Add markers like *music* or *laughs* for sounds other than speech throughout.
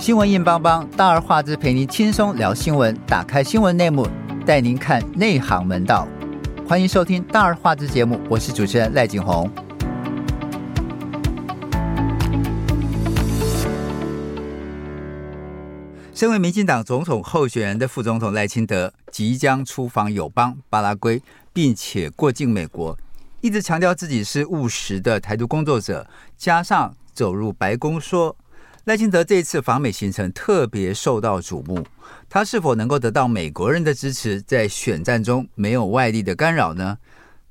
新闻硬邦邦，大而化之，陪您轻松聊新闻。打开新闻内幕，带您看内行门道。欢迎收听大而化之节目，我是主持人赖景红。身为民进党总统候选人的副总统赖清德，即将出访友邦巴拉圭，并且过境美国，一直强调自己是务实的台独工作者，加上走入白宫说。赖清德这一次访美行程特别受到瞩目，他是否能够得到美国人的支持，在选战中没有外力的干扰呢？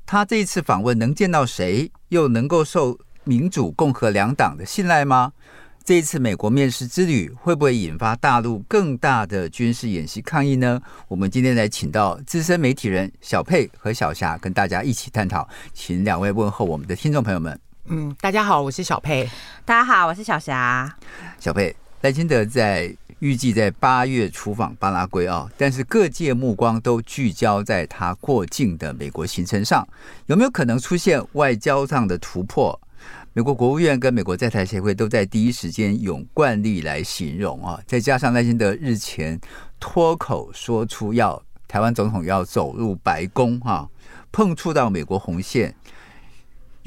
他这一次访问能见到谁，又能够受民主、共和两党的信赖吗？这一次美国面试之旅会不会引发大陆更大的军事演习抗议呢？我们今天来请到资深媒体人小佩和小霞跟大家一起探讨，请两位问候我们的听众朋友们。嗯，大家好，我是小佩。大家好，我是小霞。小佩，赖清德在预计在八月出访巴拉圭啊，但是各界目光都聚焦在他过境的美国行程上，有没有可能出现外交上的突破？美国国务院跟美国在台协会都在第一时间用惯例来形容啊，再加上赖清德日前脱口说出要台湾总统要走入白宫哈，碰触到美国红线。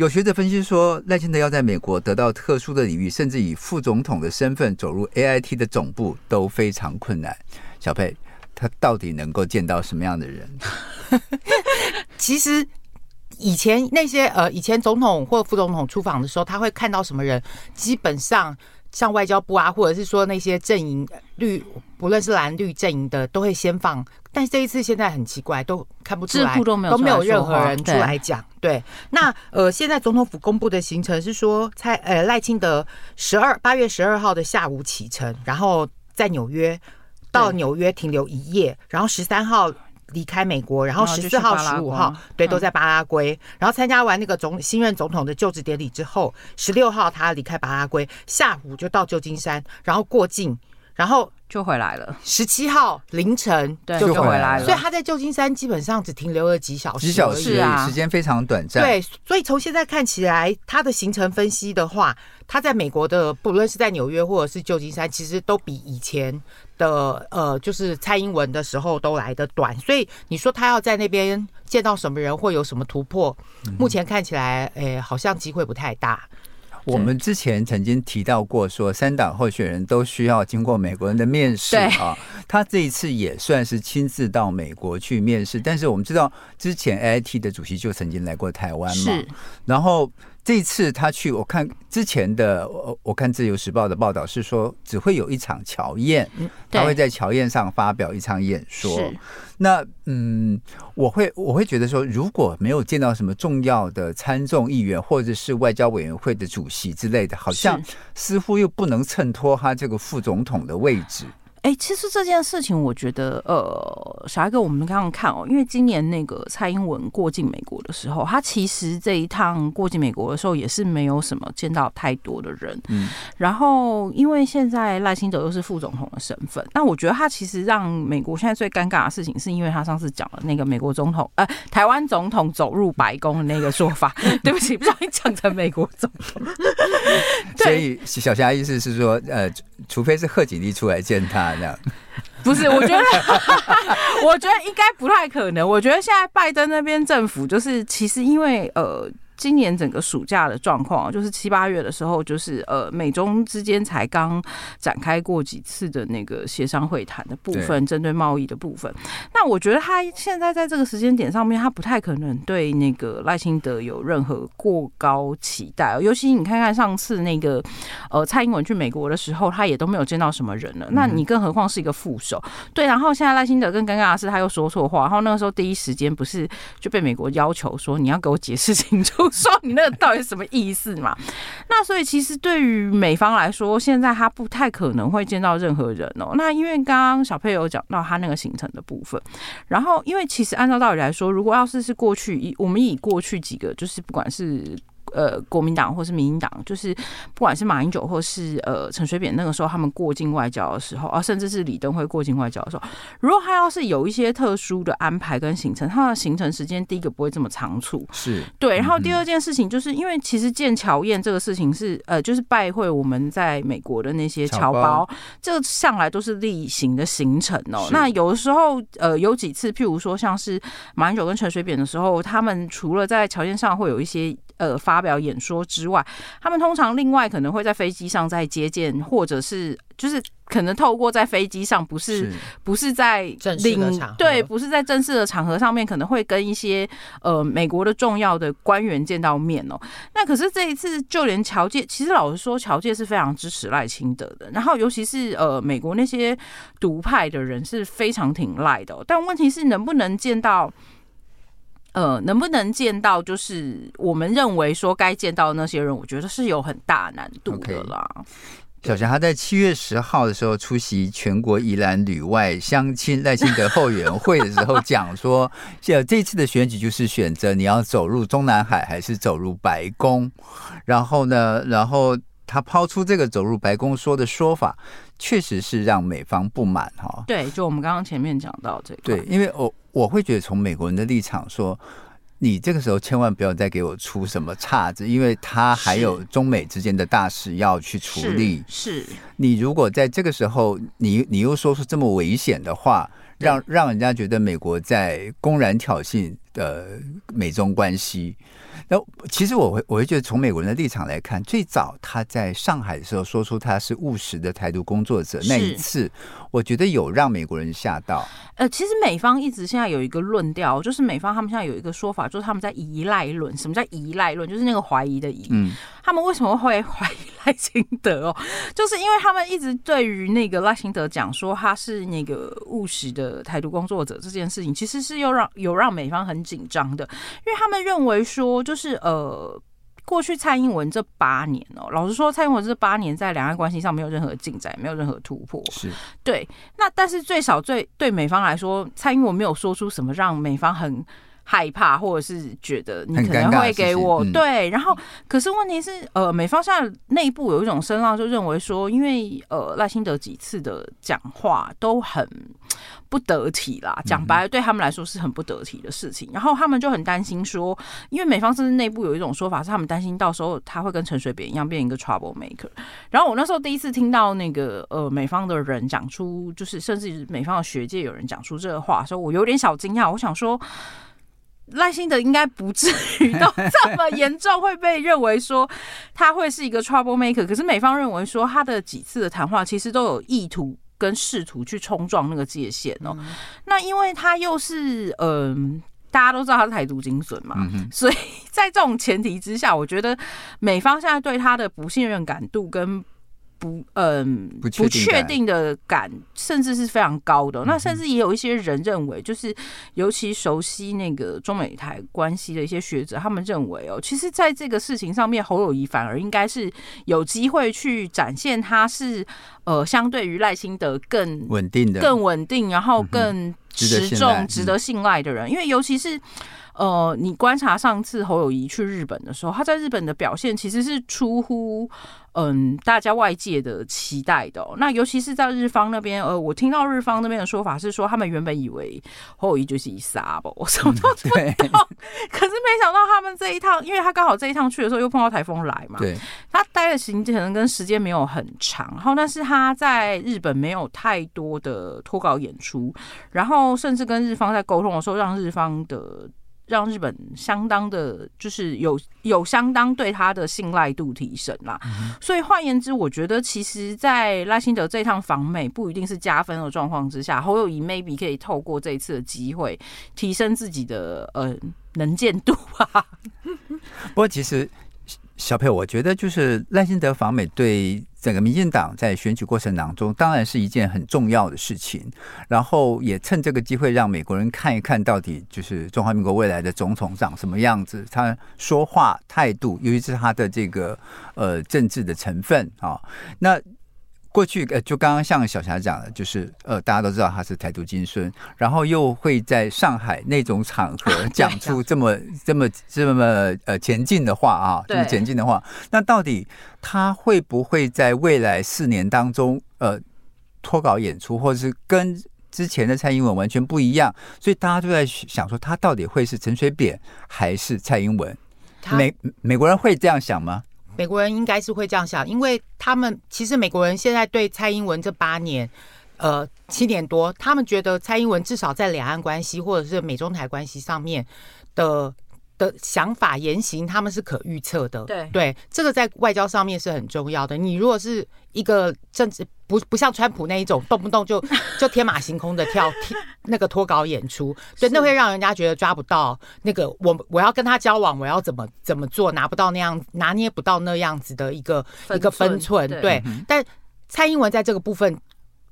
有学者分析说，赖清德要在美国得到特殊的礼遇，甚至以副总统的身份走入 AIT 的总部都非常困难。小佩，他到底能够见到什么样的人？*laughs* 其实以前那些呃，以前总统或副总统出访的时候，他会看到什么人？基本上。像外交部啊，或者是说那些阵营绿，不论是蓝绿阵营的，都会先放。但是这一次现在很奇怪，都看不出来，都没有都没有任何人出来讲。对，那呃，现在总统府公布的行程是说，蔡呃赖清德十二八月十二号的下午启程，然后在纽约到纽约停留一夜，然后十三号。离开美国，然后十四号、十五号，对，都在巴拉圭。然后参加完那个总新任总统的就职典礼之后，十六号他离开巴拉圭，下午就到旧金山，然后过境，然后。就回来了，十七号凌晨就回来了，所以他在旧金山基本上只停留了几小时，几小时啊，时间非常短暂。对，所以从现在看起来，他的行程分析的话，他在美国的不论是在纽约或者是旧金山，其实都比以前的呃，就是蔡英文的时候都来得短。所以你说他要在那边见到什么人，会有什么突破？目前看起来，哎、欸，好像机会不太大。我们之前曾经提到过，说三党候选人都需要经过美国人的面试啊。他这一次也算是亲自到美国去面试，但是我们知道之前 AIT 的主席就曾经来过台湾嘛，然后。这次他去，我看之前的，我我看自由时报的报道是说，只会有一场乔宴，他会在乔宴上发表一场演说。那嗯，我会我会觉得说，如果没有见到什么重要的参众议员或者是外交委员会的主席之类的，好像似乎又不能衬托他这个副总统的位置。哎、欸，其实这件事情，我觉得，呃，小艾哥，我们刚刚看哦，因为今年那个蔡英文过境美国的时候，他其实这一趟过境美国的时候，也是没有什么见到太多的人。嗯，然后因为现在赖清德又是副总统的身份，那我觉得他其实让美国现在最尴尬的事情，是因为他上次讲了那个美国总统，呃，台湾总统走入白宫的那个说法。*laughs* 对不起，不小心讲成美国总统。*laughs* 所以小霞意思是说，呃，除非是贺锦丽出来见他这样。*laughs* 不是，我觉得，*laughs* 我觉得应该不太可能。我觉得现在拜登那边政府就是，其实因为呃。今年整个暑假的状况，就是七八月的时候，就是呃，美中之间才刚展开过几次的那个协商会谈的部分，针对贸易的部分。那我觉得他现在在这个时间点上面，他不太可能对那个赖清德有任何过高期待。尤其你看看上次那个呃蔡英文去美国的时候，他也都没有见到什么人了。那你更何况是一个副手？对，然后现在赖清德更尴尬的是，他又说错话。然后那个时候第一时间不是就被美国要求说你要给我解释清楚。说你那个到底什么意思嘛？那所以其实对于美方来说，现在他不太可能会见到任何人哦。那因为刚刚小佩有讲到他那个行程的部分，然后因为其实按照道理来说，如果要是是过去以我们以过去几个就是不管是。呃国民党或是民进党，就是不管是马英九或是呃陈水扁那个时候他们过境外交的时候啊，甚至是李登辉过境外交的时候，如果他要是有一些特殊的安排跟行程，他的行程时间第一个不会这么仓促，是对。然后第二件事情就是因为其实建侨宴这个事情是呃就是拜会我们在美国的那些侨胞，这个向来都是例行的行程哦。那有的时候呃有几次，譬如说像是马英九跟陈水扁的时候，他们除了在侨宴上会有一些。呃，发表演说之外，他们通常另外可能会在飞机上再接见，或者是就是可能透过在飞机上，不是，是不是在正式的场合，对，不是在正式的场合上面，可能会跟一些呃美国的重要的官员见到面哦。那可是这一次，就连乔界，其实老实说，乔界是非常支持赖清德的，然后尤其是呃美国那些独派的人是非常挺赖的，但问题是能不能见到？呃，能不能见到就是我们认为说该见到的那些人，我觉得是有很大难度的啦。Okay. 小霞他在七月十号的时候出席全国宜兰旅外相亲赖清德后援会的时候 *laughs* 讲说，这这次的选举就是选择你要走入中南海还是走入白宫。然后呢，然后他抛出这个走入白宫说的说法，确实是让美方不满哈。对，就我们刚刚前面讲到这个，对，因为我。我会觉得从美国人的立场说，你这个时候千万不要再给我出什么岔子，因为他还有中美之间的大事要去处理。是，是你如果在这个时候，你你又说出这么危险的话，让让人家觉得美国在公然挑衅的美中关系。那其实我会我会觉得，从美国人的立场来看，最早他在上海的时候说出他是务实的台独工作者那一次，我觉得有让美国人吓到。呃，其实美方一直现在有一个论调，就是美方他们现在有一个说法，就是他们在依赖论。什么叫依赖论？就是那个怀疑的疑。嗯，他们为什么会怀疑赖清德哦？就是因为他们一直对于那个赖清德讲说他是那个务实的台独工作者这件事情，其实是又让有让美方很紧张的，因为他们认为说就是。呃，过去蔡英文这八年哦，老实说，蔡英文这八年在两岸关系上没有任何进展，没有任何突破。是对。那但是最少最对美方来说，蔡英文没有说出什么让美方很害怕，或者是觉得你可能会给我对。然后，可是问题是，呃，美方现在内部有一种声浪，就认为说，因为呃赖清德几次的讲话都很。不得体啦，讲白了，对他们来说是很不得体的事情。然后他们就很担心说，因为美方甚至内部有一种说法，是他们担心到时候他会跟陈水扁一样变一个 trouble maker。然后我那时候第一次听到那个呃美方的人讲出，就是甚至美方的学界有人讲出这个话，时候我有点小惊讶。我想说，*laughs* 赖清德应该不至于到这么严重，会被认为说他会是一个 trouble maker。可是美方认为说他的几次的谈话其实都有意图。跟试图去冲撞那个界限哦，嗯、那因为他又是嗯、呃，大家都知道他是台独精神嘛，嗯、所以在这种前提之下，我觉得美方现在对他的不信任感度跟。不，嗯，不确定的感，甚至是非常高的。那甚至也有一些人认为，就是尤其熟悉那个中美台关系的一些学者，他们认为哦，其实在这个事情上面，侯友谊反而应该是有机会去展现他是呃，相对于赖清德更稳定的、更稳定，然后更持重、值得信赖的人，因为尤其是。呃，你观察上次侯友谊去日本的时候，他在日本的表现其实是出乎嗯大家外界的期待的哦。那尤其是在日方那边，呃，我听到日方那边的说法是说，他们原本以为侯友谊就是一撒吧，我什么都不懂。*laughs* 可是没想到他们这一趟，因为他刚好这一趟去的时候又碰到台风来嘛，对，他待的行程跟时间没有很长，然后但是他在日本没有太多的脱稿演出，然后甚至跟日方在沟通的时候，让日方的。让日本相当的，就是有有相当对他的信赖度提升啦。嗯、所以换言之，我觉得其实，在赖清德这趟访美不一定是加分的状况之下，侯友宜 maybe 可以透过这一次的机会提升自己的呃能见度啊。*laughs* 不过其实。小佩，我觉得就是赖清德访美对整个民进党在选举过程当中，当然是一件很重要的事情。然后也趁这个机会让美国人看一看到底就是中华民国未来的总统长什么样子，他说话态度，尤其是他的这个呃政治的成分啊。那过去呃，就刚刚像小霞讲的，就是呃，大家都知道他是台独金孙，然后又会在上海那种场合 *laughs* 讲出这么这么这么呃前进的话啊，这么前进的话，那到底他会不会在未来四年当中呃脱稿演出，或者是跟之前的蔡英文完全不一样？所以大家都在想说，他到底会是陈水扁还是蔡英文？美美国人会这样想吗？美国人应该是会这样想，因为他们其实美国人现在对蔡英文这八年，呃七年多，他们觉得蔡英文至少在两岸关系或者是美中台关系上面的的想法言行，他们是可预测的。对对，这个在外交上面是很重要的。你如果是一个政治不不像川普那一种，动不动就 *laughs* 就天马行空的跳 *laughs* 那个脱稿演出，对，那会让人家觉得抓不到那个我我要跟他交往，我要怎么怎么做，拿不到那样拿捏不到那样子的一个一个分寸。对，但蔡英文在这个部分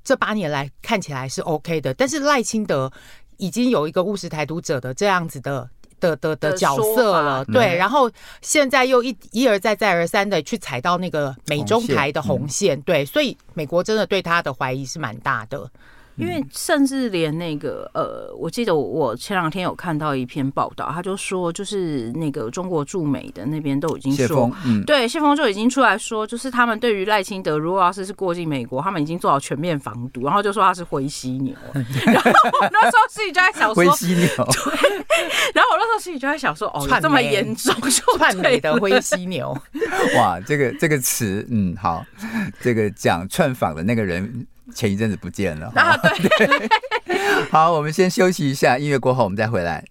这八年来看起来是 OK 的，但是赖清德已经有一个务实台独者的这样子的。的的的角色了，对，然后现在又一一而再再而三的去踩到那个美中台的红线，对，所以美国真的对他的怀疑是蛮大的。因为甚至连那个呃，我记得我前两天有看到一篇报道，他就说，就是那个中国驻美的那边都已经说，嗯，对，谢峰就已经出来说，就是他们对于赖清德如果要是是过境美国，他们已经做好全面防堵，然后就说他是灰犀牛。*laughs* 然后我那时候自己就在想说，*laughs* 灰犀牛，对。然后我那时候心里就在想说，哦，这么严重，就 *laughs* 窜美的灰犀牛。哇，这个这个词，嗯，好，这个讲串访的那个人。前一阵子不见了，啊，对，对，*laughs* 好，我们先休息一下，音乐过后我们再回来。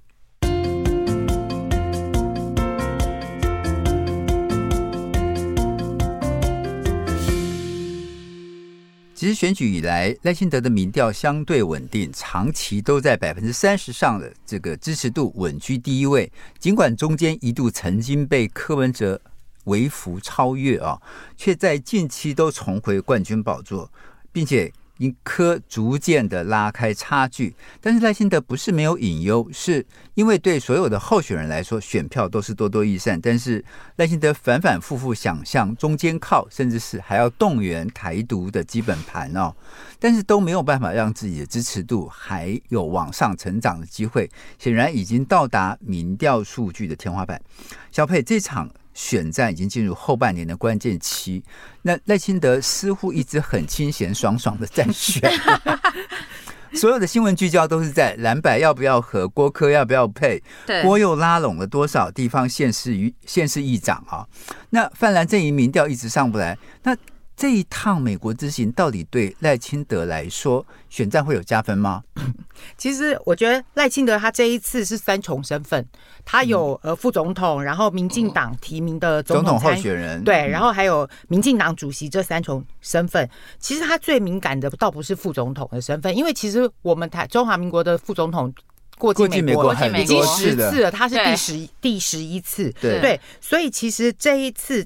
其实选举以来，赖清德的民调相对稳定，长期都在百分之三十上的这个支持度稳居第一位。尽管中间一度曾经被柯文哲微幅超越啊，却在近期都重回冠军宝座。并且因科逐渐的拉开差距，但是赖清德不是没有隐忧，是因为对所有的候选人来说，选票都是多多益善。但是赖清德反反复复想向中间靠，甚至是还要动员台独的基本盘哦，但是都没有办法让自己的支持度还有往上成长的机会，显然已经到达民调数据的天花板。小佩这场。选战已经进入后半年的关键期，那赖清德似乎一直很清闲爽爽的在选，*laughs* 所有的新闻聚焦都是在蓝白要不要和，郭科要不要配，郭又拉拢了多少地方县市与县市议长啊？那泛蓝阵营民调一直上不来，那。这一趟美国之行到底对赖清德来说选战会有加分吗？*coughs* 其实我觉得赖清德他这一次是三重身份，他有呃副总统，然后民进党提名的总统，候选人，对，然后还有民进党主席这三重身份。其实他最敏感的倒不是副总统的身份，因为其实我们台中华民国的副总统过境美国已经十次了，他是第十第十一次，对，对，所以其实这一次。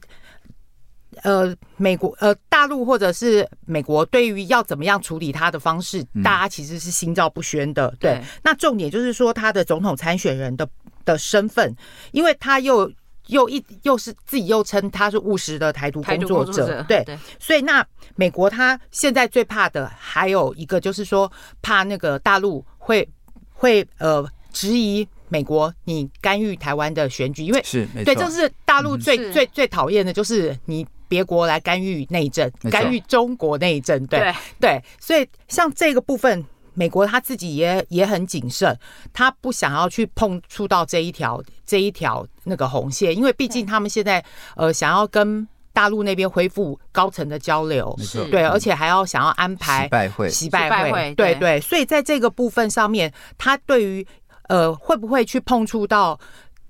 呃，美国呃，大陆或者是美国对于要怎么样处理他的方式，嗯、大家其实是心照不宣的。对，对，那重点就是说他的总统参选人的的身份，因为他又又一又是自己又称他是务实的台独工作者，作者对，对，所以那美国他现在最怕的还有一个就是说，怕那个大陆会会呃质疑。美国，你干预台湾的选举，因为是对，这是大陆最、嗯、最最讨厌的，就是你别国来干预内政，干预中国内政。对对，对，所以像这个部分，美国他自己也也很谨慎，他不想要去碰触到这一条这一条那个红线，因为毕竟他们现在呃想要跟大陆那边恢复高层的交流，是对，而且还要想要安排习拜会，习拜会，对对，所以在这个部分上面，他对于。呃，会不会去碰触到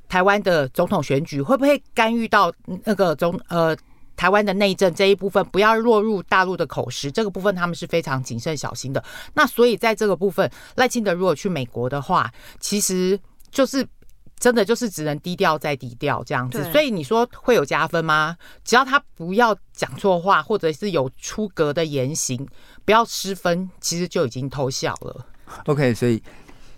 台湾的总统选举？会不会干预到那个总呃台湾的内政这一部分？不要落入大陆的口实，这个部分他们是非常谨慎小心的。那所以在这个部分，赖清德如果去美国的话，其实就是真的就是只能低调再低调这样子。所以你说会有加分吗？只要他不要讲错话，或者是有出格的言行，不要失分，其实就已经偷笑了。OK，所以。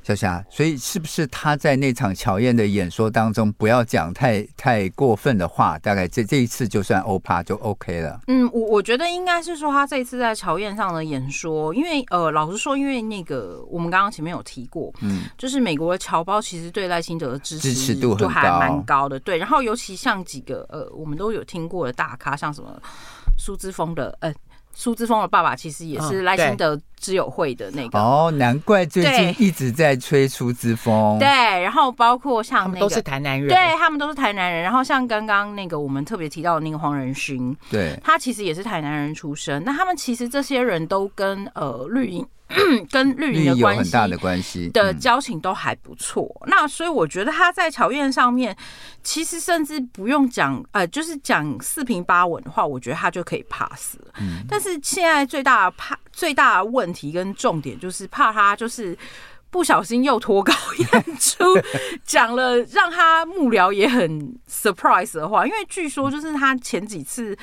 小霞，所以是不是他在那场乔燕的演说当中，不要讲太太过分的话，大概这这一次就算欧趴就 OK 了？嗯，我我觉得应该是说他这一次在乔燕上的演说，因为呃，老实说，因为那个我们刚刚前面有提过，嗯，就是美国的侨胞其实对赖清德的支持度就还蛮高的，对。然后尤其像几个呃，我们都有听过的大咖，像什么苏之峰的，呃。苏之峰的爸爸其实也是赖清德之友会的那个哦，难怪最近一直在吹苏之峰。对，然后包括像那个都是台南人，对他们都是台南人。然后像刚刚那个我们特别提到的那个黄仁勋，对，他其实也是台南人出身。那他们其实这些人都跟呃绿营。*clears throat* 跟绿营的关系很大的关系的交情都还不错，嗯，那所以我觉得他在乔院上面，其实甚至不用讲，呃，就是讲四平八稳的话，我觉得他就可以 pass。嗯，但是现在最大的怕最大的问题跟重点就是怕他就是不小心又脱稿演出，*laughs* 讲了让他幕僚也很 surprise 的话，因为据说就是他前几次。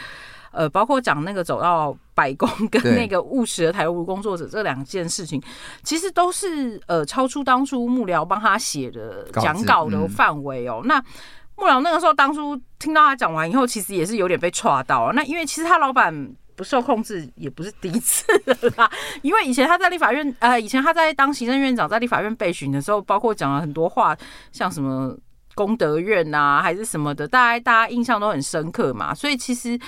呃，包括讲那个走到白宫跟那个务实的台务工作者这两件事情，其实都是呃超出当初幕僚帮他写的讲稿的范围哦。那幕僚那个时候当初听到他讲完以后，其实也是有点被剉到。那因为其实他老板不受控制也不是第一次了啦，因为以前他在立法院呃，以前他在当行政院长在立法院备询的时候，包括讲了很多话，像什么功德院呐、啊，还是什么的，大家大家印象都很深刻嘛。所以其实。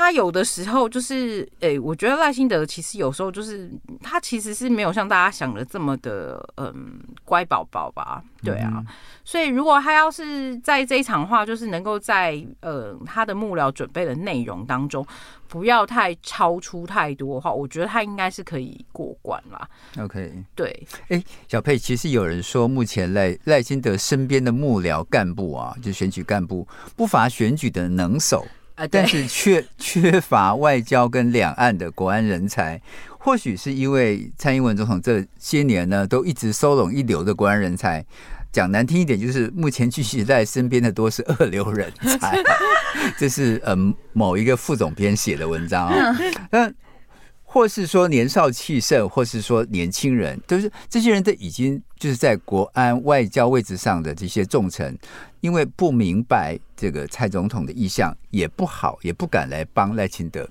他有的时候就是，诶、欸，我觉得赖清德其实有时候就是，他其实是没有像大家想的这么的，嗯，乖宝宝吧？对啊、嗯，所以如果他要是在这一场话，就是能够在呃他的幕僚准备的内容当中，不要太超出太多的话，我觉得他应该是可以过关啦。OK，对，哎、欸，小佩，其实有人说，目前赖赖清德身边的幕僚干部啊，就选举干部不乏选举的能手。但是缺 *laughs* 缺乏外交跟两岸的国安人才，或许是因为蔡英文总统这些年呢，都一直收拢一流的国安人才。讲难听一点，就是目前聚集在身边的多是二流人才。*laughs* 这是嗯某一个副总编写的文章啊、哦。*laughs* 或是说年少气盛，或是说年轻人，都是这些人都已经就是在国安外交位置上的这些重臣，因为不明白这个蔡总统的意向，也不好，也不敢来帮赖清德，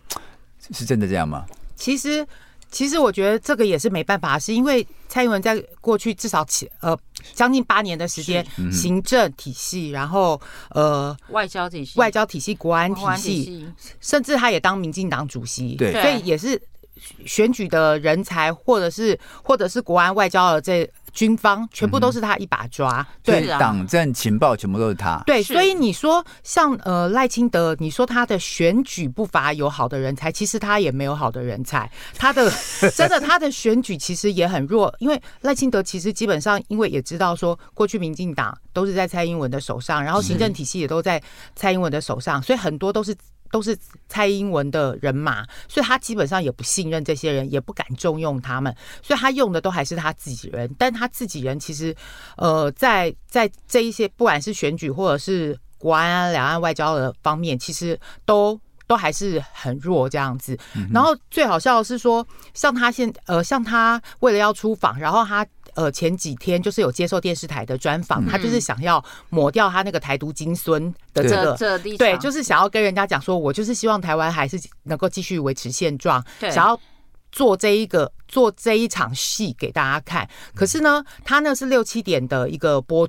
是真的这样吗？其实，其实我觉得这个也是没办法，是因为蔡英文在过去至少起呃将近八年的时间，行政体系，然后呃外交体系、外交体系、国安体系，甚至他也当民进党主席，对，所以也是。选举的人才，或者是或者是国安外交的这军方，全部都是他一把抓。嗯、对，党政情报全部都是他。对，所以你说像呃赖清德，你说他的选举不乏有好的人才，其实他也没有好的人才。他的 *laughs* 真的他的选举其实也很弱，因为赖清德其实基本上因为也知道说，过去民进党都是在蔡英文的手上，然后行政体系也都在蔡英文的手上，所以很多都是。都是蔡英文的人马，所以他基本上也不信任这些人，也不敢重用他们，所以他用的都还是他自己人。但他自己人其实，呃，在在这一些不管是选举或者是国安、两岸外交的方面，其实都都还是很弱这样子。然后最好笑的是说，像他现呃，像他为了要出访，然后他。呃，前几天就是有接受电视台的专访，他就是想要抹掉他那个台独金孙的这个，对，对，就是想要跟人家讲说，我就是希望台湾还是能够继续维持现状，想要做这一个做这一场戏给大家看。可是呢，他呢是六七点的一个播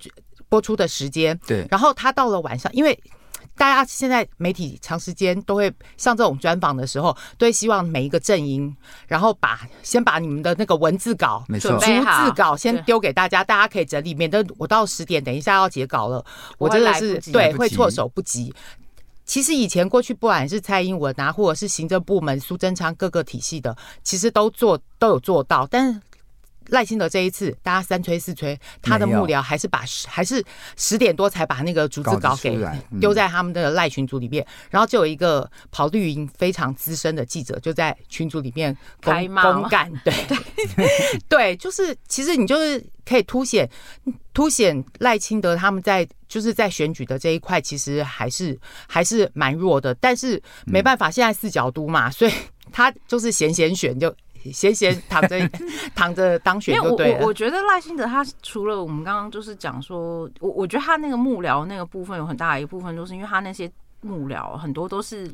播出的时间，对，然后他到了晚上，因为。大家现在媒体长时间都会像这种专访的时候，都会希望每一个阵营，然后把先把你们的那个文字稿、逐字稿先丢给大家，大家可以整理，免得我到十点等一下要截稿了，我真的是对会措手不及。其实以前过去不管是蔡英文啊，或者是行政部门苏贞昌各个体系的，其实都做都有做到，但是。赖清德这一次，大家三催四催，他的幕僚还是把还是十点多才把那个逐字稿给丢在他们的赖群组里面，然后就有一个跑绿营非常资深的记者就在群组里面公公干，对。*laughs* 对，就是其实你就是可以凸显凸显赖清德他们在就是在选举的这一块，其实还是还是蛮弱的，但是没办法，现在四角都嘛，所以他就是闲闲选就。闲闲躺着 *laughs* 躺着当选就对了。我我觉得赖清德他除了我们刚刚就是讲说，我我觉得他那个幕僚那个部分有很大一部分，就是因为他那些幕僚很多都是，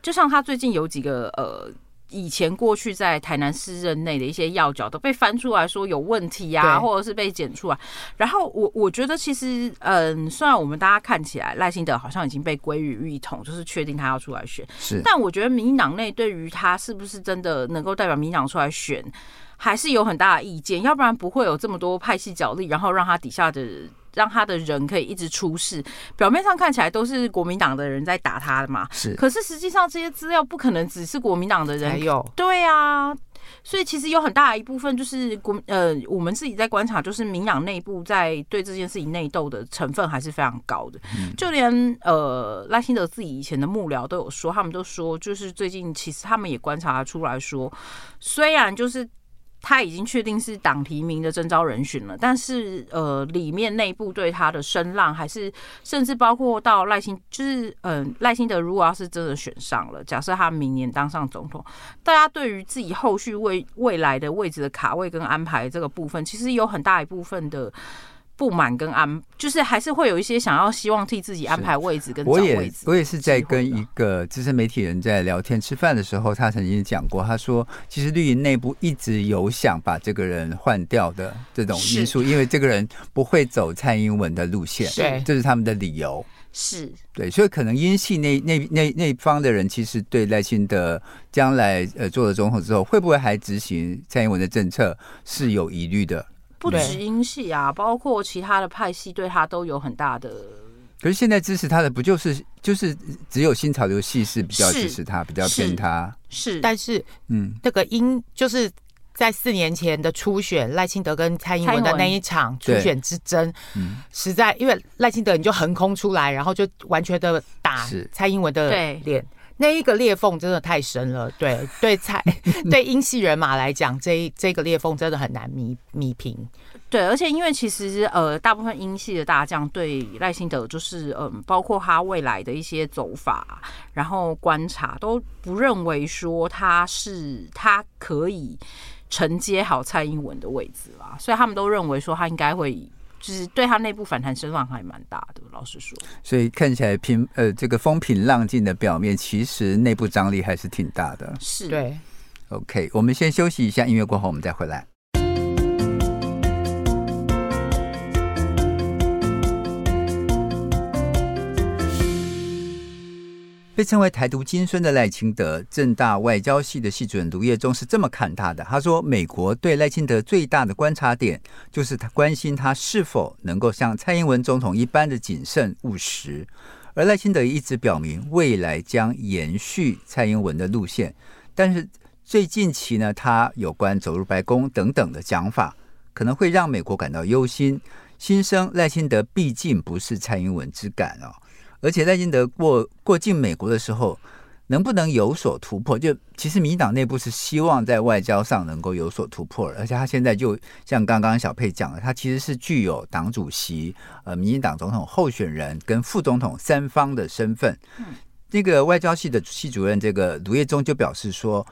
就像他最近有几个呃。以前过去在台南市任内的一些要角都被翻出来说有问题呀、啊，或者是被检出来。然后我我觉得其实，嗯，虽然我们大家看起来赖清德好像已经被归于一统，就是确定他要出来选，是。但我觉得民进党内对于他是不是真的能够代表民进党出来选，还是有很大的意见。要不然不会有这么多派系角力，然后让他底下的。让他的人可以一直出事，表面上看起来都是国民党的人在打他的嘛，是。可是实际上这些资料不可能只是国民党的人有，对啊。所以其实有很大的一部分就是国呃，我们自己在观察，就是民养内部在对这件事情内斗的成分还是非常高的。就连呃赖清德自己以前的幕僚都有说，他们都说，就是最近其实他们也观察出来说，虽然就是。他已经确定是党提名的征召人选了，但是呃，里面内部对他的声浪还是，甚至包括到赖清，就是嗯，赖清德如果要是真的选上了，假设他明年当上总统，大家对于自己后续未未来的位置的卡位跟安排这个部分，其实有很大一部分的。不满跟安，就是还是会有一些想要希望替自己安排位置跟找位置。我也我也是在跟一个资深媒体人在聊天吃饭的时候，他曾经讲过，他说其实绿营内部一直有想把这个人换掉的这种因素，因为这个人不会走蔡英文的路线，对，这是他们的理由。是对，所以可能英系那那那那方的人，其实对赖清德将来呃做了总统之后，会不会还执行蔡英文的政策是有疑虑的。不止英系啊，包括其他的派系对他都有很大的。可是现在支持他的不就是就是只有新潮流系是比较支持他，比较偏他。是，但是嗯，这个英就是在四年前的初选，赖清德跟蔡英文的那一场初选之争，嗯，实在因为赖清德你就横空出来，然后就完全的打蔡英文的脸。那一个裂缝真的太深了，对 *laughs* 对蔡 *laughs* 对英系人马来讲，这这个裂缝真的很难弥弥平。对，而且因为其实呃，大部分英系的大将对赖幸德就是嗯、呃，包括他未来的一些走法，然后观察都不认为说他是他可以承接好蔡英文的位置啦，所以他们都认为说他应该会。就是对他内部反弹声浪还蛮大的，老实说。所以看起来平呃这个风平浪静的表面，其实内部张力还是挺大的。是对。OK，我们先休息一下，音乐过后我们再回来。被称为台独金孙的赖清德，政大外交系的系主任卢业中是这么看他的。他说：“美国对赖清德最大的观察点，就是他关心他是否能够像蔡英文总统一般的谨慎务实。而赖清德一直表明，未来将延续蔡英文的路线。但是最近期呢，他有关走入白宫等等的讲法，可能会让美国感到忧心。心生赖清德毕竟不是蔡英文之感哦。”而且赖清德过过境美国的时候，能不能有所突破？就其实民进党内部是希望在外交上能够有所突破，而且他现在就像刚刚小佩讲的，他其实是具有党主席、呃，民进党总统候选人跟副总统三方的身份。嗯，那个外交系的系主任这个卢业忠就表示说。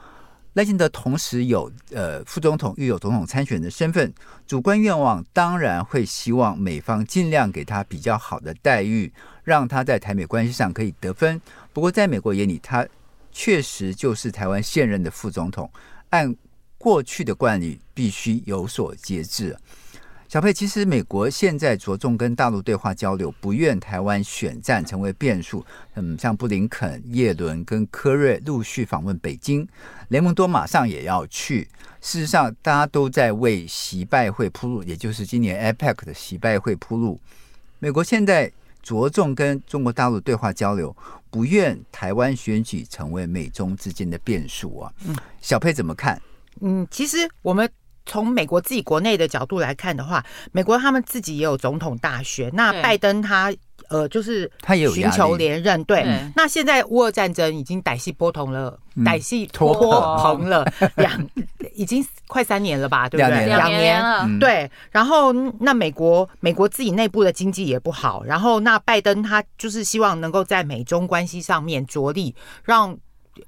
赖清德同时有呃副总统，又有总统参选的身份，主观愿望当然会希望美方尽量给他比较好的待遇，让他在台美关系上可以得分。不过在美国眼里，他确实就是台湾现任的副总统，按过去的惯例，必须有所节制。小佩，其实美国现在着重跟大陆对话交流，不愿台湾选战成为变数。嗯，像布林肯、叶伦跟科瑞陆续访问北京，雷蒙多马上也要去。事实上，大家都在为习拜会铺路，也就是今年 APEC 的习拜会铺路。美国现在着重跟中国大陆对话交流，不愿台湾选举成为美中之间的变数啊。嗯，小佩怎么看？嗯，其实我们。从美国自己国内的角度来看的话，美国他们自己也有总统大选。那拜登他呃，就是他也有寻求连任。对，那现在乌俄战争已经歹戏波同了，歹戏拖棚了两，已经快三年了吧？对不对？两年了。对。然后那美国美国自己内部的经济也不好。然后那拜登他就是希望能够在美中关系上面着力，让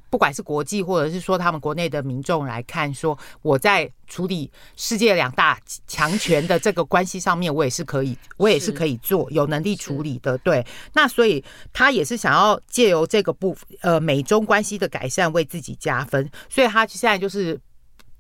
不管是国际或者是说他们国内的民众来看，说我在处理世界两大强权的这个关系上面，我也是可以，我也是可以做，有能力处理的。对，那所以他也是想要借由这个部呃美中关系的改善为自己加分，所以他现在就是。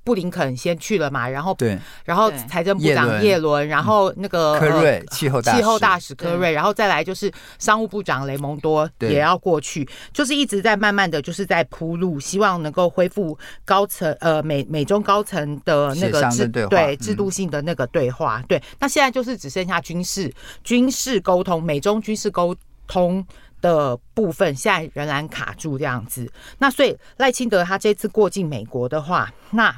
布林肯先去了嘛，然后对，然后财政部长叶伦，然后那个科瑞气候气候大使科瑞，然后再来就是商务部长雷蒙多也要过去，就是一直在慢慢的就是在铺路，希望能够恢复高层呃美美中高层的那个制对制度性的那个对话。对，那现在就是只剩下军事军事沟通，美中军事沟通的部分现在仍然卡住这样子。那所以赖清德他这次过境美国的话，那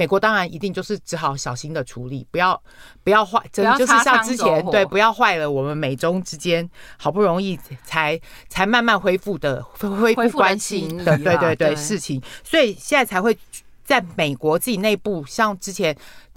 美国当然一定就是只好小心的处理，不要不要坏，真的就是像之前对，不要坏了我们美中之间好不容易才才慢慢恢复的恢复关系的对对对事情，所以现在才会在美国自己内部，像之前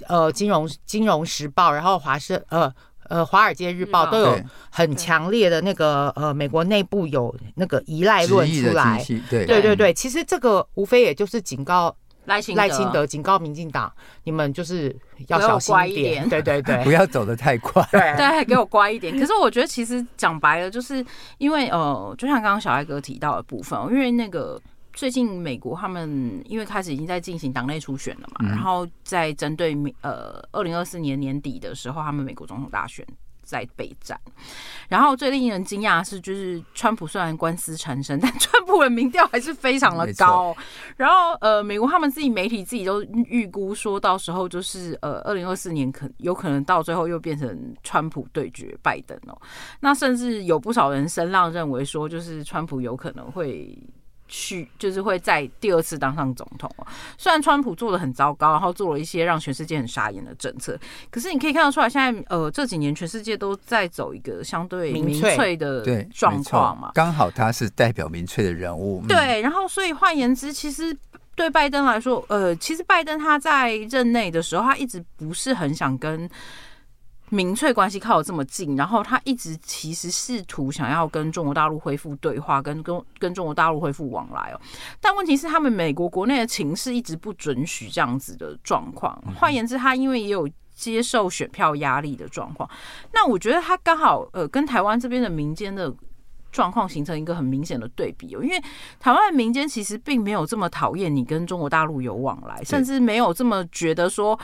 呃金融金融时报，然后华盛呃呃华尔街日报都有很强烈的那个呃美国内部有那个依赖论出来，对。对对对，其实这个无非也就是警告。赖清赖清德警告民进党，你们就是要小心一点，对对对，*laughs* 不要走得太快，对。对，给我乖一点。可是我觉得，其实讲白了，就是因为呃，就像刚刚小艾哥提到的部分，因为那个最近美国他们因为开始已经在进行党内初选了嘛，然后在针对呃二零二四年年底的时候，他们美国总统大选。在备战，然后最令人惊讶的是，就是川普虽然官司缠身，*laughs* 但川普的民调还是非常的高。然后呃，美国他们自己媒体自己都预估说，到时候就是呃，二零二四年可有可能到最后又变成川普对决拜登哦。那甚至有不少人声浪认为说，就是川普有可能会。去就是会在第二次当上总统。虽然川普做的很糟糕，然后做了一些让全世界很傻眼的政策，可是你可以看得出来，现在呃这几年全世界都在走一个相对民粹的状况嘛。刚好他是代表民粹的人物。对，然后所以换言之，其实对拜登来说，呃，其实拜登他在任内的时候，他一直不是很想跟。民粹关系靠得这么近，然后他一直其实试图想要跟中国大陆恢复对话，跟跟跟中国大陆恢复往来哦。但问题是，他们美国国内的情势一直不准许这样子的状况。换言之，他因为也有接受选票压力的状况。那我觉得他刚好呃跟台湾这边的民间的状况形成一个很明显的对比哦。因为台湾的民间其实并没有这么讨厌你跟中国大陆有往来，甚至没有这么觉得说。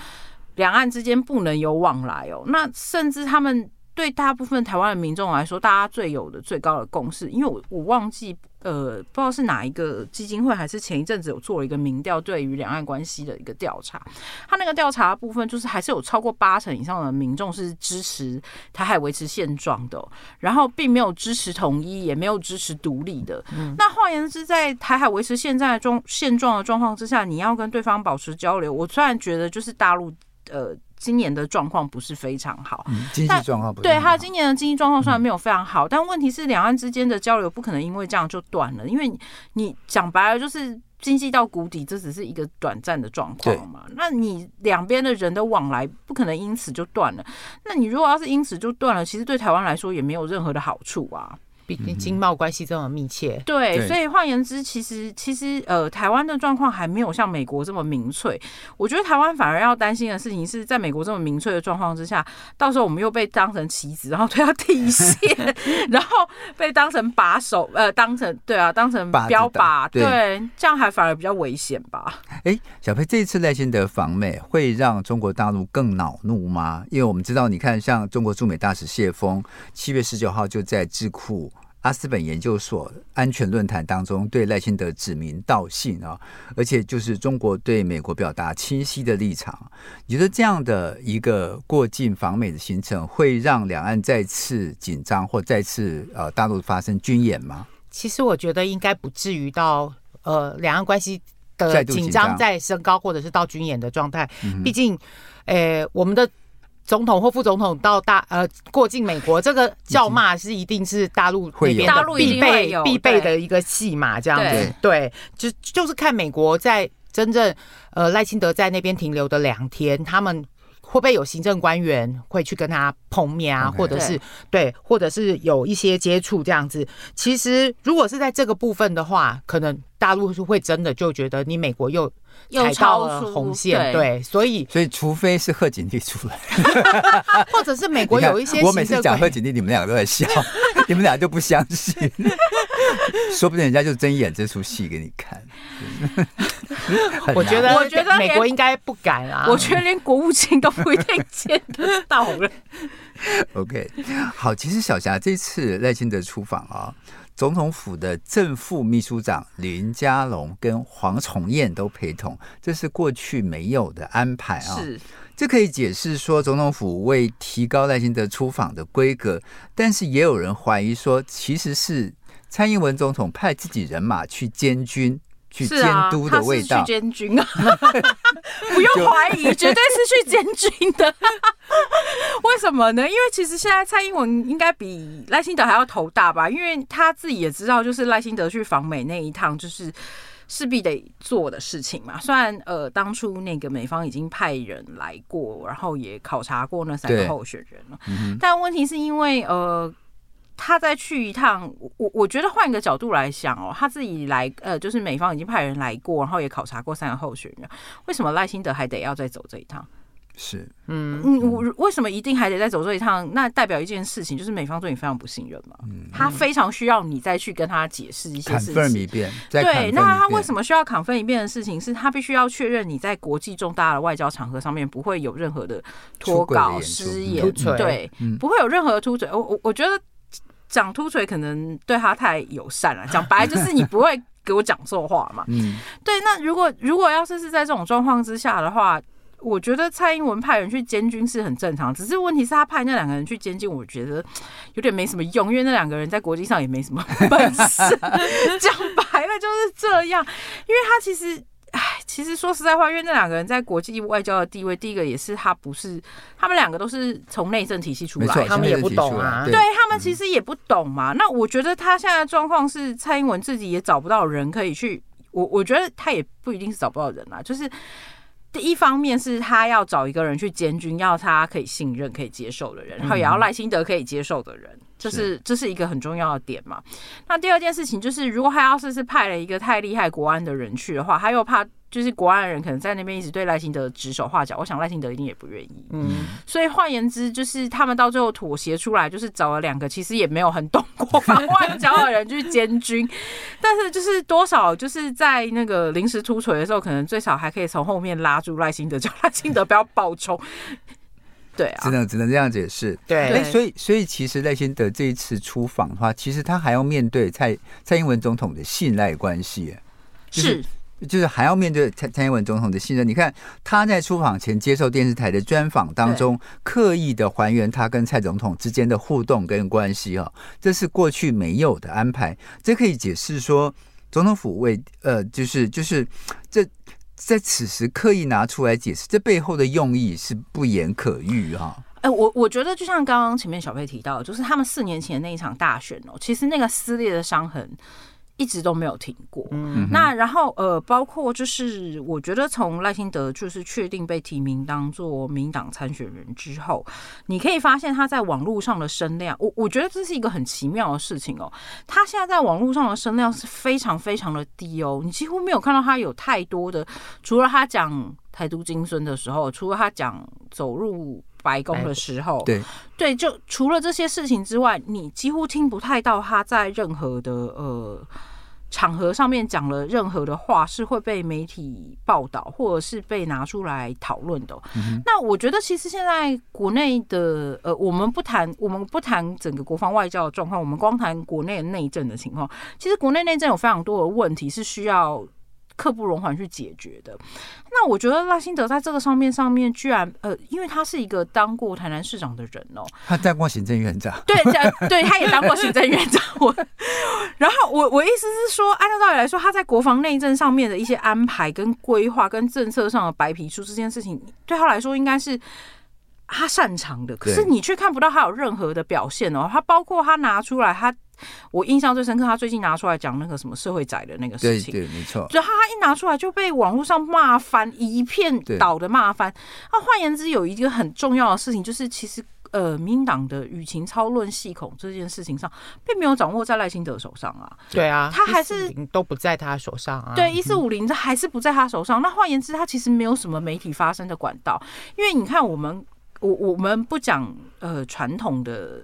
两岸之间不能有往来哦，那甚至他们对大部分台湾的民众来说，大家最有的最高的共识，因为我我忘记呃，不知道是哪一个基金会，还是前一阵子有做了一个民调，对于两岸关系的一个调查，他那个调查的部分就是还是有超过八成以上的民众是支持台海维持现状的，然后并没有支持统一，也没有支持独立的。嗯、那换言之，在台海维持现在的状现状的状况之下，你要跟对方保持交流，我虽然觉得就是大陆。呃，今年的状况不是非常好，嗯、经济状况不对，他今年的经济状况虽然没有非常好，嗯、但问题是两岸之间的交流不可能因为这样就断了，因为你讲白了就是经济到谷底，这只是一个短暂的状况嘛。那你两边的人的往来不可能因此就断了，那你如果要是因此就断了，其实对台湾来说也没有任何的好处啊。毕竟经贸关系这么密切，对，所以换言之，其实其实呃，台湾的状况还没有像美国这么民粹。我觉得台湾反而要担心的事情是在美国这么民粹的状况之下，到时候我们又被当成棋子，然后推到地线，*laughs* 然后被当成把手，呃，当成对啊，当成标靶，对，对，这样还反而比较危险吧？哎、欸，小佩，这一次赖清德访美会让中国大陆更恼怒吗？因为我们知道，你看，像中国驻美大使谢峰，七月十九号就在智库。阿斯本研究所安全论坛当中，对赖清德指名道姓啊，而且就是中国对美国表达清晰的立场。你觉得这样的一个过境访美的行程，会让两岸再次紧张，或再次呃大陆发生军演吗？其实我觉得应该不至于到呃两岸关系的紧张再升高，或者是到军演的状态。毕竟，呃，我们的。总统或副总统到大呃过境美国，这个叫骂是一定是大陆那边的必备必备的一个戏码，这样子。对，就就是看美国在真正呃赖清德在那边停留的两天，他们会不会有行政官员会去跟他碰面啊，okay, 或者是对，对，或者是有一些接触这样子？其实如果是在这个部分的话，可能大陆是会真的就觉得你美国又踩到了红线，对，所以所以除非是贺锦丽出来，*laughs* 或者是美国有一些，我每次讲贺锦丽，你们两个都在笑，*laughs* 你们俩就不相信，*laughs* 说不定人家就真演这出戏给你看。*laughs* 我觉得，我觉得美国应该不敢啊，我觉得连国务卿都不一定见得到了。*laughs* OK，好，其实小霞这次赖清德出访啊。总统府的正副秘书长林佳龙跟黄崇彦都陪同，这是过去没有的安排啊。是，这可以解释说总统府为提高赖清德出访的规格，但是也有人怀疑说，其实是蔡英文总统派自己人马去监军。去监督的味道，啊、去监军啊！*laughs* 不用怀疑，绝对是去监军的。*laughs* 为什么呢？因为其实现在蔡英文应该比赖清德还要头大吧？因为他自己也知道，就是赖清德去访美那一趟，就是势必得做的事情嘛。虽然呃，当初那个美方已经派人来过，然后也考察过那三个候选人了，嗯、但问题是因为呃。他再去一趟，我我觉得换一个角度来想哦，他自己来，呃，就是美方已经派人来过，然后也考察过三个候选人，为什么赖清德还得要再走这一趟？是，嗯嗯，我为什么一定还得再走这一趟？那代表一件事情，就是美方对你非常不信任嘛，嗯，他非常需要你再去跟他解释一些事情，一遍，对，那他为什么需要砍分一遍的事情？是他必须要确认你在国际重大的外交场合上面不会有任何的脱稿、失言，对，不会有任何的突嘴。我我我觉得。讲秃嘴可能对他太友善了，讲白就是你不会给我讲错话嘛。*laughs* 嗯，对。那如果如果要是是在这种状况之下的话，我觉得蔡英文派人去监军是很正常。只是问题是他派那两个人去监禁，我觉得有点没什么用，因为那两个人在国际上也没什么本事。*laughs* 讲白了就是这样，因为他其实。哎，其实说实在话，因为那两个人在国际外交的地位，第一个也是他不是，他们两个都是从内政体系出来，他们也不懂啊。对，他们其实也不懂嘛。那我觉得他现在的状况是，蔡英文自己也找不到人可以去。我我觉得他也不一定是找不到人啊，就是第一方面是他要找一个人去监军，要他可以信任、可以接受的人，然后也要赖清德可以接受的人。这是这是一个很重要的点嘛。那第二件事情就是，如果他要是是派了一个太厉害国安的人去的话，他又怕就是国安的人可能在那边一直对赖清德指手画脚，我想赖清德一定也不愿意。嗯，所以换言之，就是他们到最后妥协出来，就是找了两个其实也没有很懂国防外交的人去监军，*laughs* 但是就是多少就是在那个临时突锤的时候，可能最少还可以从后面拉住赖清德，叫赖清德不要爆冲。对啊，只能只能这样解释。对，哎，所以所以其实赖清德这一次出访的话，其实他还要面对蔡蔡英文总统的信赖关系，就是就是还要面对蔡蔡英文总统的信任。你看他在出访前接受电视台的专访当中，刻意的还原他跟蔡总统之间的互动跟关系哈，这是过去没有的安排。这可以解释说，总统府为呃，就是就是这。在此时刻意拿出来解释，这背后的用意是不言可喻哈。哎，我我觉得就像刚刚前面小佩提到，就是他们四年前那一场大选哦，其实那个撕裂的伤痕。一直都没有停过。嗯，那然后呃，包括就是我觉得从赖清德就是确定被提名当做民党参选人之后，你可以发现他在网络上的声量，我我觉得这是一个很奇妙的事情哦。他现在在网络上的声量是非常非常的低哦，你几乎没有看到他有太多的，除了他讲台独金孙的时候，除了他讲走入白宫的时候，对对，就除了这些事情之外，你几乎听不太到他在任何的呃。场合上面讲了任何的话是会被媒体报道，或者是被拿出来讨论的。嗯。那我觉得其实现在国内的呃，我们不谈我们不谈整个国防外交的状况，我们光谈国内的内政的情况。其实国内内政有非常多的问题是需要。刻不容缓去解决的。那我觉得赖清德在这个上面上面，居然呃，因为他是一个当过台南市长的人哦，他当过行政院长，对，对，他也当过行政院长。我，然后我我意思是说，按照道理来说，他在国防内政上面的一些安排、跟规划、跟政策上的白皮书这件事情，对他来说应该是他擅长的。可是你却看不到他有任何的表现哦。他包括他拿出来他。我印象最深刻，他最近拿出来讲那个什么社会宅的那个事情，对，对，没错。就他一拿出来就被网络上骂翻，一片倒的骂翻。那换言之，有一个很重要的事情，就是其实。呃，民党的舆情操论系统这件事情上，并没有掌握在赖清德手上啊。对啊，他还是都不在他手上啊。对，一四五零这还是不在他手上。那换言之，他其实没有什么媒体发声的管道。因为你看，我们我我们不讲呃传统的，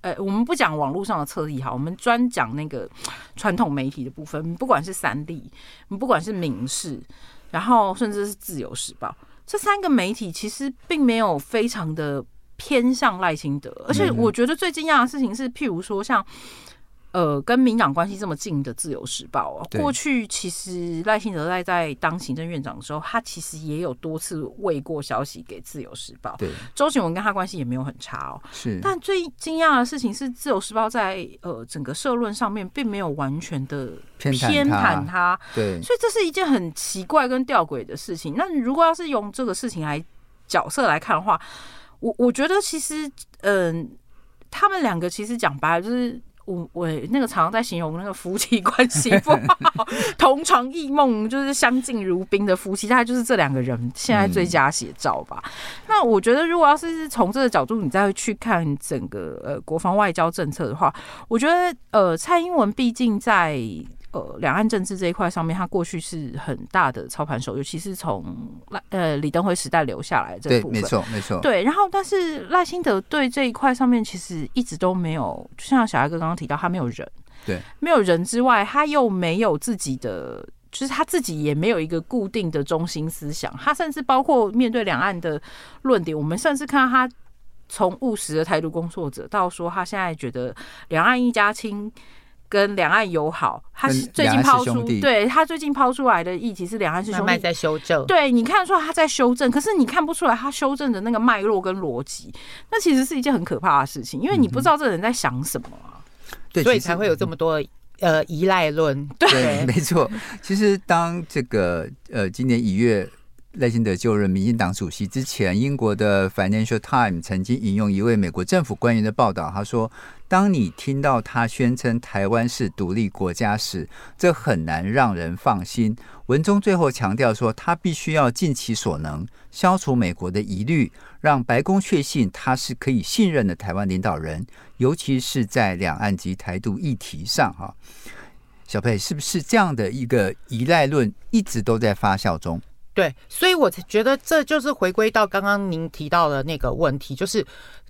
呃，我们不讲网络上的侧翼哈，我们专讲那个传统媒体的部分。不管是三立，不管是民视，然后甚至是自由时报，这三个媒体其实并没有非常的。偏向赖清德，而且我觉得最惊讶的事情是，譬如说像呃跟民党关系这么近的《自由时报》啊，过去其实赖清德在在当行政院长的时候，他其实也有多次喂过消息给《自由时报》。对，周景文跟他关系也没有很差哦。是，但最惊讶的事情是，《自由时报》在呃整个社论上面并没有完全的偏袒他。对，所以这是一件很奇怪跟吊诡的事情。那如果要是用这个事情来角色来看的话，我我觉得其实，嗯、呃，他们两个其实讲白了就是我我那个常常在形容那个夫妻关系不好，*laughs* 同床异梦就是相敬如宾的夫妻，大概就是这两个人现在最佳写照吧。嗯、那我觉得，如果要是从这个角度你再去看整个呃国防外交政策的话，我觉得呃蔡英文毕竟在。呃，两岸政治这一块上面，他过去是很大的操盘手，尤其是从赖呃李登辉时代留下来这部分，没错，没错。对，然后但是赖清德对这一块上面其实一直都没有，就像小艾哥刚刚提到，他没有人，对，没有人之外，他又没有自己的，就是他自己也没有一个固定的中心思想，他甚至包括面对两岸的论点，我们甚至看到他从务实的台独工作者，到说他现在觉得两岸一家亲。跟两岸友好，他是最近抛出，对他最近抛出来的议题是两岸是兄弟，慢慢在修正。对，你看出来他在修正，可是你看不出来他修正的那个脉络跟逻辑，那其实是一件很可怕的事情，因为你不知道这个人在想什么啊。对，所以才会有这么多呃依赖论。对，没错。其实当这个呃今年一月。赖清德就任民进党主席之前，英国的 Financial Times 曾经引用一位美国政府官员的报道，他说：“当你听到他宣称台湾是独立国家时，这很难让人放心。”文中最后强调说，他必须要尽其所能消除美国的疑虑，让白宫确信他是可以信任的台湾领导人，尤其是在两岸及台独议题上。哈，小佩，是不是这样的一个依赖论一直都在发酵中？对，所以我才觉得这就是回归到刚刚您提到的那个问题，就是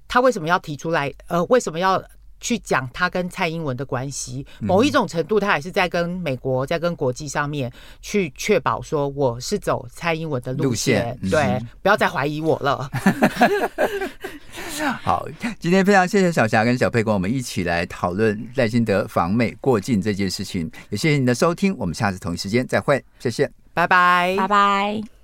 他为什么要提出来？呃，为什么要去讲他跟蔡英文的关系？某一种程度，他也是在跟美国、在跟国际上面去确保说，我是走蔡英文的路线。路线对，嗯、不要再怀疑我了。*laughs* 好，今天非常谢谢小霞跟小佩跟我们一起来讨论赖清德访美过境这件事情，也谢谢你的收听，我们下次同一时间再会，谢谢。拜拜，拜拜。